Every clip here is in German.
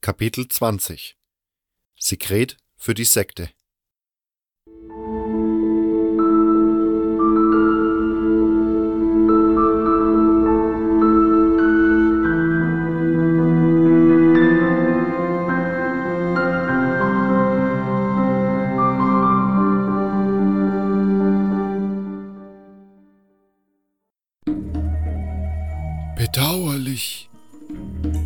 Kapitel 20 Sekret für die Sekte. Bedauerlich,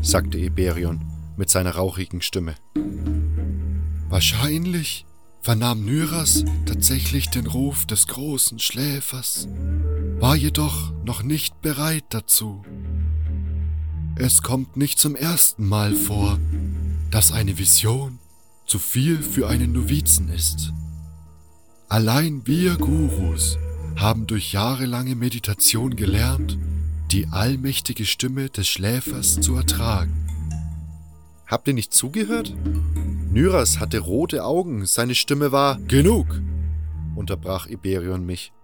sagte Iberion mit seiner rauchigen Stimme. Wahrscheinlich vernahm Nyras tatsächlich den Ruf des großen Schläfers, war jedoch noch nicht bereit dazu. Es kommt nicht zum ersten Mal vor, dass eine Vision zu viel für einen Novizen ist. Allein wir Gurus haben durch jahrelange Meditation gelernt, die allmächtige Stimme des Schläfers zu ertragen. Habt ihr nicht zugehört? Nyras hatte rote Augen, seine Stimme war Genug! unterbrach Iberion mich.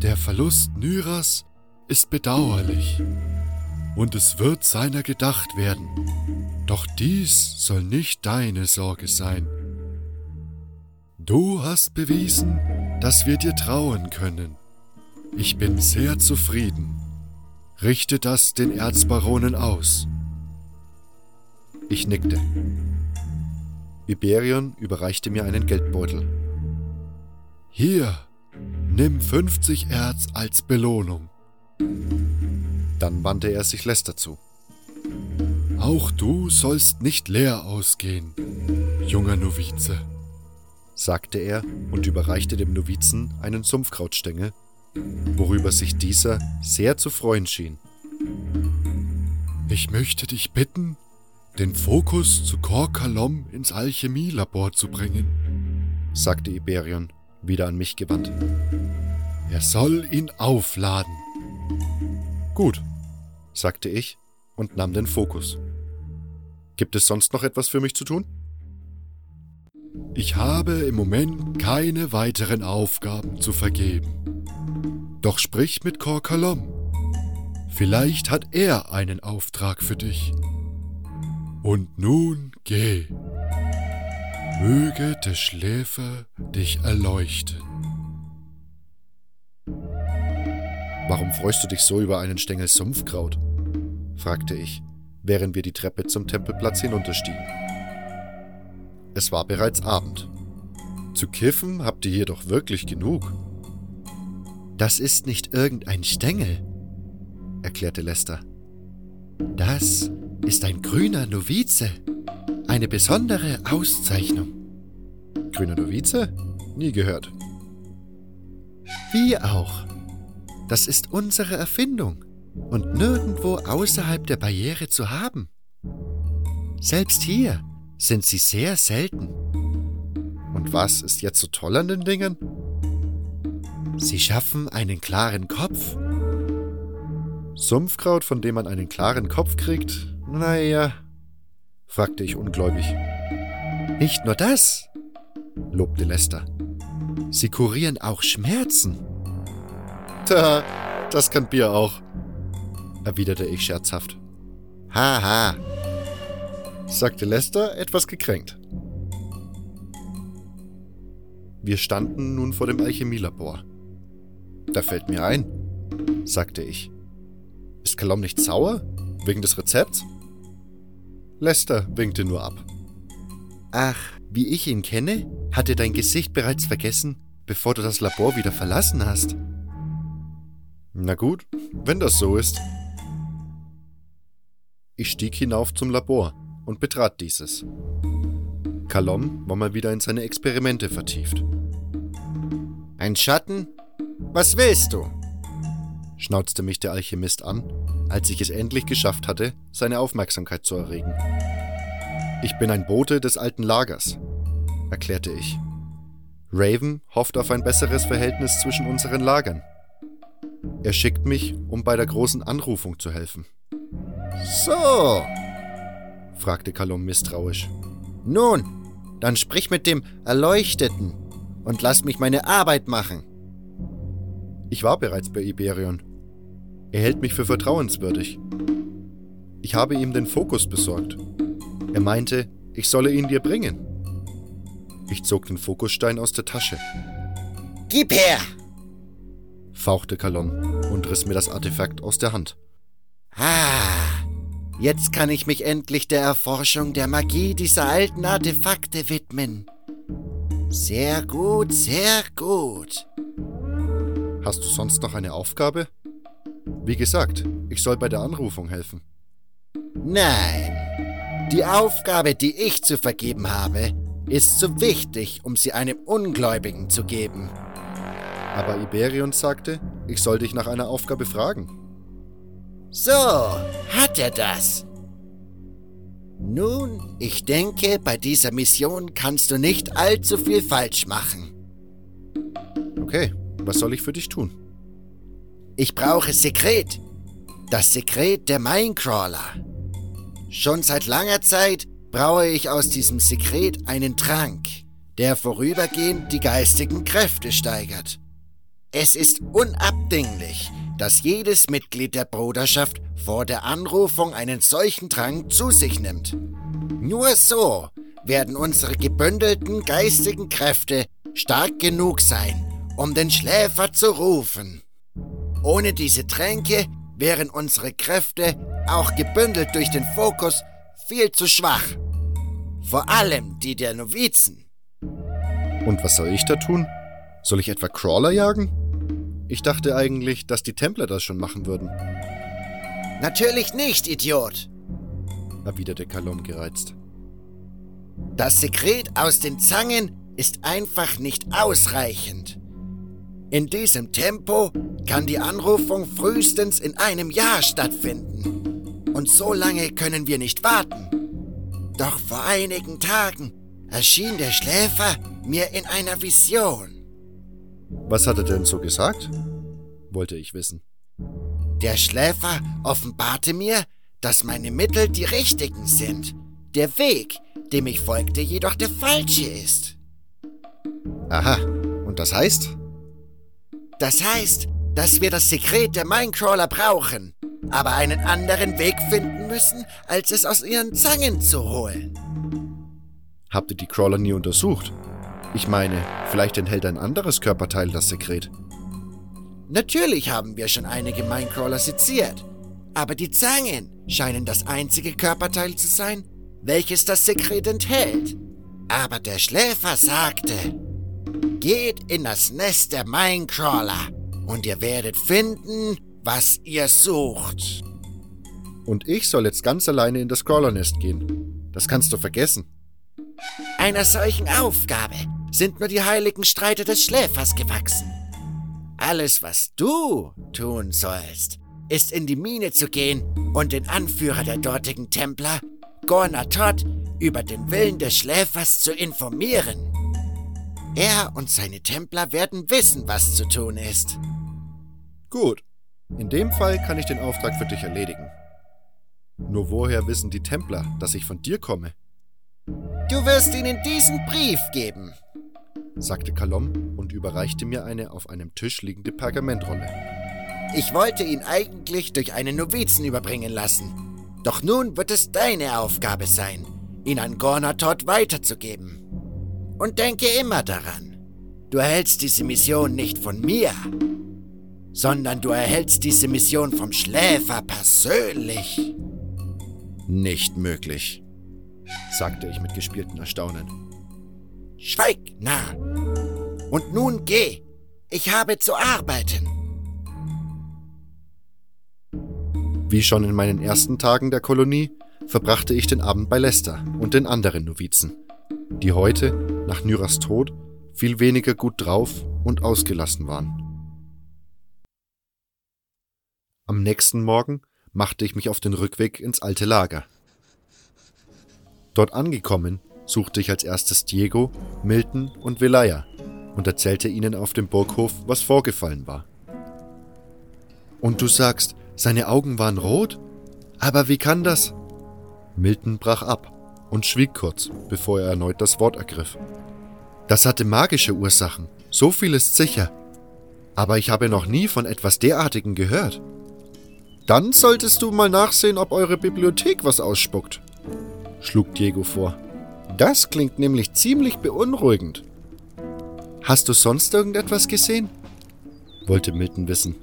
Der Verlust Nyras ist bedauerlich und es wird seiner gedacht werden. Doch dies soll nicht deine Sorge sein. Du hast bewiesen, dass wir dir trauen können. Ich bin sehr zufrieden. Richte das den Erzbaronen aus. Ich nickte. Iberion überreichte mir einen Geldbeutel. Hier, nimm 50 Erz als Belohnung. Dann wandte er sich Lester zu. Auch du sollst nicht leer ausgehen, junger Novize, sagte er und überreichte dem Novizen einen Sumpfkrautstängel, worüber sich dieser sehr zu freuen schien. Ich möchte dich bitten, den Fokus zu Korkalom ins Alchemielabor zu bringen, sagte Iberion, wieder an mich gewandt. Er soll ihn aufladen. Gut, sagte ich und nahm den Fokus. Gibt es sonst noch etwas für mich zu tun? Ich habe im Moment keine weiteren Aufgaben zu vergeben. Doch sprich mit Korkalom. Vielleicht hat er einen Auftrag für dich. Und nun geh. Möge der Schläfer dich erleuchten. Warum freust du dich so über einen Stängel Sumpfkraut? fragte ich, während wir die Treppe zum Tempelplatz hinunterstiegen. Es war bereits Abend. Zu kiffen habt ihr hier doch wirklich genug. Das ist nicht irgendein Stängel, erklärte Lester. Das ist ein grüner Novize. Eine besondere Auszeichnung. Grüner Novize? Nie gehört. Wie auch. Das ist unsere Erfindung und nirgendwo außerhalb der Barriere zu haben. Selbst hier sind sie sehr selten. Und was ist jetzt so toll an den Dingen? Sie schaffen einen klaren Kopf. Sumpfkraut, von dem man einen klaren Kopf kriegt? Naja, fragte ich ungläubig. Nicht nur das, lobte Lester. Sie kurieren auch Schmerzen. Tja, das kann Bier auch, erwiderte ich scherzhaft. Haha, sagte Lester etwas gekränkt. Wir standen nun vor dem Alchemielabor. Da fällt mir ein, sagte ich. Ist Kalom nicht sauer? Wegen des Rezepts? Lester winkte nur ab. Ach, wie ich ihn kenne, hat er dein Gesicht bereits vergessen, bevor du das Labor wieder verlassen hast. Na gut, wenn das so ist. Ich stieg hinauf zum Labor und betrat dieses. Kalom war mal wieder in seine Experimente vertieft. Ein Schatten? Was willst du? Schnauzte mich der Alchemist an, als ich es endlich geschafft hatte, seine Aufmerksamkeit zu erregen. Ich bin ein Bote des alten Lagers, erklärte ich. Raven hofft auf ein besseres Verhältnis zwischen unseren Lagern. Er schickt mich, um bei der großen Anrufung zu helfen. So, fragte Kalom misstrauisch. Nun, dann sprich mit dem Erleuchteten und lass mich meine Arbeit machen. Ich war bereits bei Iberion. Er hält mich für vertrauenswürdig. Ich habe ihm den Fokus besorgt. Er meinte, ich solle ihn dir bringen. Ich zog den Fokusstein aus der Tasche. Gib her! fauchte Kalon und riss mir das Artefakt aus der Hand. Ah, jetzt kann ich mich endlich der Erforschung der Magie dieser alten Artefakte widmen. Sehr gut, sehr gut. Hast du sonst noch eine Aufgabe? Wie gesagt, ich soll bei der Anrufung helfen. Nein. Die Aufgabe, die ich zu vergeben habe, ist zu wichtig, um sie einem Ungläubigen zu geben. Aber Iberion sagte, ich soll dich nach einer Aufgabe fragen. So, hat er das. Nun, ich denke, bei dieser Mission kannst du nicht allzu viel falsch machen. Okay, was soll ich für dich tun? Ich brauche Sekret. Das Sekret der Minecrawler. Schon seit langer Zeit braue ich aus diesem Sekret einen Trank, der vorübergehend die geistigen Kräfte steigert. Es ist unabdinglich, dass jedes Mitglied der Bruderschaft vor der Anrufung einen solchen Trank zu sich nimmt. Nur so werden unsere gebündelten geistigen Kräfte stark genug sein, um den Schläfer zu rufen. Ohne diese Tränke wären unsere Kräfte, auch gebündelt durch den Fokus, viel zu schwach. Vor allem die der Novizen. Und was soll ich da tun? Soll ich etwa Crawler jagen? Ich dachte eigentlich, dass die Templer das schon machen würden. Natürlich nicht, Idiot, erwiderte Kalom gereizt. Das Sekret aus den Zangen ist einfach nicht ausreichend. In diesem Tempo kann die Anrufung frühestens in einem Jahr stattfinden. Und so lange können wir nicht warten. Doch vor einigen Tagen erschien der Schläfer mir in einer Vision. Was hat er denn so gesagt? wollte ich wissen. Der Schläfer offenbarte mir, dass meine Mittel die richtigen sind. Der Weg, dem ich folgte, jedoch der falsche ist. Aha, und das heißt? Das heißt, dass wir das Sekret der Minecrawler brauchen, aber einen anderen Weg finden müssen, als es aus ihren Zangen zu holen. Habt ihr die Crawler nie untersucht? Ich meine, vielleicht enthält ein anderes Körperteil das Sekret. Natürlich haben wir schon einige Minecrawler seziert, aber die Zangen scheinen das einzige Körperteil zu sein, welches das Sekret enthält. Aber der Schläfer sagte, geht in das Nest der Minecrawler und ihr werdet finden, was ihr sucht. Und ich soll jetzt ganz alleine in das Crawlernest gehen. Das kannst du vergessen. Einer solchen Aufgabe sind nur die heiligen Streiter des Schläfers gewachsen. Alles, was du tun sollst, ist in die Mine zu gehen und den Anführer der dortigen Templer, Gornatot, über den Willen des Schläfers zu informieren. Er und seine Templer werden wissen, was zu tun ist. Gut. In dem Fall kann ich den Auftrag für dich erledigen. Nur woher wissen die Templer, dass ich von dir komme? Du wirst ihnen diesen Brief geben, sagte Kalom und überreichte mir eine auf einem Tisch liegende Pergamentrolle. Ich wollte ihn eigentlich durch einen Novizen überbringen lassen. Doch nun wird es deine Aufgabe sein, ihn an Gornatot weiterzugeben. Und denke immer daran, du erhältst diese Mission nicht von mir, sondern du erhältst diese Mission vom Schläfer persönlich. Nicht möglich, sagte ich mit gespieltem Erstaunen. Schweig, Narr! Und nun geh! Ich habe zu arbeiten! Wie schon in meinen ersten Tagen der Kolonie verbrachte ich den Abend bei Lester und den anderen Novizen, die heute, nach Nyras Tod, viel weniger gut drauf und ausgelassen waren. Am nächsten Morgen machte ich mich auf den Rückweg ins alte Lager. Dort angekommen, suchte ich als erstes Diego, Milton und Velaya und erzählte ihnen auf dem Burghof, was vorgefallen war. Und du sagst, seine Augen waren rot? Aber wie kann das? Milton brach ab und schwieg kurz, bevor er erneut das Wort ergriff. Das hatte magische Ursachen, so viel ist sicher. Aber ich habe noch nie von etwas derartigen gehört. Dann solltest du mal nachsehen, ob eure Bibliothek was ausspuckt. schlug Diego vor. Das klingt nämlich ziemlich beunruhigend. Hast du sonst irgendetwas gesehen? wollte Milton wissen.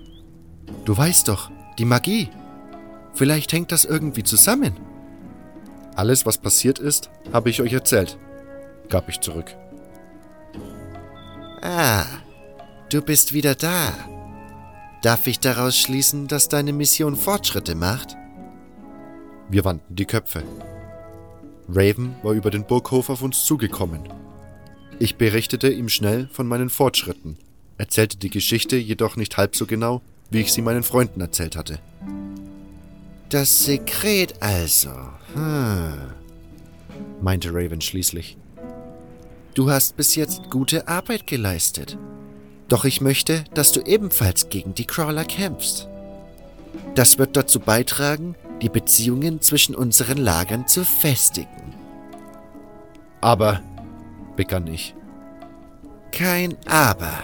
Du weißt doch, die Magie. Vielleicht hängt das irgendwie zusammen. Alles, was passiert ist, habe ich euch erzählt, gab ich zurück. Ah, du bist wieder da. Darf ich daraus schließen, dass deine Mission Fortschritte macht? Wir wandten die Köpfe. Raven war über den Burghof auf uns zugekommen. Ich berichtete ihm schnell von meinen Fortschritten, erzählte die Geschichte jedoch nicht halb so genau, wie ich sie meinen Freunden erzählt hatte. Das Sekret also. Hm, meinte Raven schließlich. Du hast bis jetzt gute Arbeit geleistet. Doch ich möchte, dass du ebenfalls gegen die Crawler kämpfst. Das wird dazu beitragen, die Beziehungen zwischen unseren Lagern zu festigen. Aber, begann ich. Kein Aber.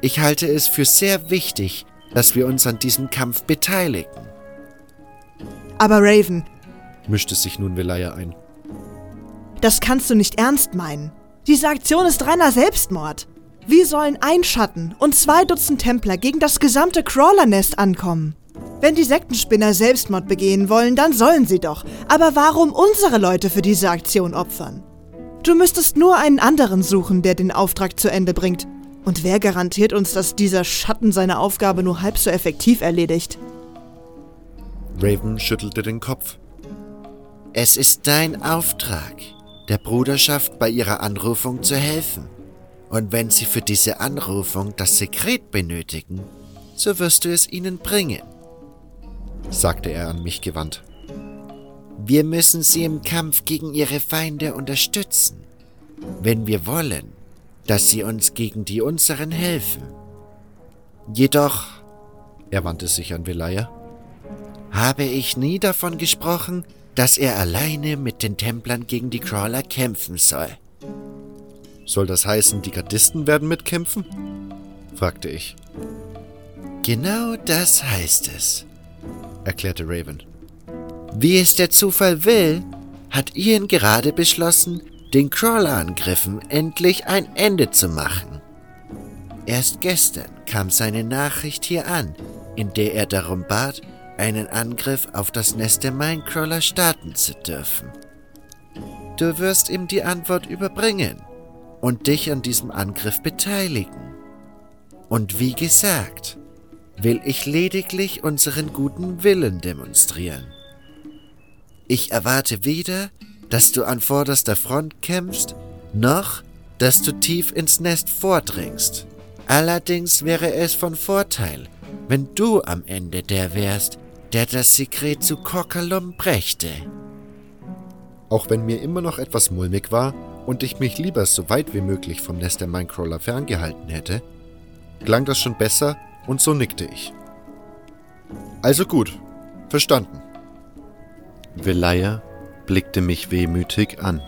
Ich halte es für sehr wichtig, dass wir uns an diesem Kampf beteiligen. Aber Raven, mischte sich nun Velaya ein. Das kannst du nicht ernst meinen. Diese Aktion ist reiner Selbstmord. Wie sollen ein Schatten und zwei Dutzend Templer gegen das gesamte Crawler-Nest ankommen? Wenn die Sektenspinner Selbstmord begehen wollen, dann sollen sie doch. Aber warum unsere Leute für diese Aktion opfern? Du müsstest nur einen anderen suchen, der den Auftrag zu Ende bringt. Und wer garantiert uns, dass dieser Schatten seine Aufgabe nur halb so effektiv erledigt? Raven schüttelte den Kopf. Es ist dein Auftrag, der Bruderschaft bei ihrer Anrufung zu helfen. Und wenn sie für diese Anrufung das Sekret benötigen, so wirst du es ihnen bringen sagte er an mich gewandt. Wir müssen sie im Kampf gegen ihre Feinde unterstützen, wenn wir wollen, dass sie uns gegen die unseren helfen. Jedoch, er wandte sich an Velaya, habe ich nie davon gesprochen, dass er alleine mit den Templern gegen die Crawler kämpfen soll. Soll das heißen, die Gardisten werden mitkämpfen? fragte ich. Genau das heißt es erklärte Raven. Wie es der Zufall will, hat Ian gerade beschlossen, den Crawler-Angriffen endlich ein Ende zu machen. Erst gestern kam seine Nachricht hier an, in der er darum bat, einen Angriff auf das Nest der Minecrawler starten zu dürfen. Du wirst ihm die Antwort überbringen und dich an diesem Angriff beteiligen. Und wie gesagt, will ich lediglich unseren guten Willen demonstrieren. Ich erwarte weder, dass du an vorderster Front kämpfst, noch, dass du tief ins Nest vordringst. Allerdings wäre es von Vorteil, wenn du am Ende der wärst, der das Sekret zu Kokalum brächte. Auch wenn mir immer noch etwas mulmig war und ich mich lieber so weit wie möglich vom Nest der Minecrawler ferngehalten hätte, klang das schon besser, und so nickte ich. Also gut, verstanden. Velaya blickte mich wehmütig an.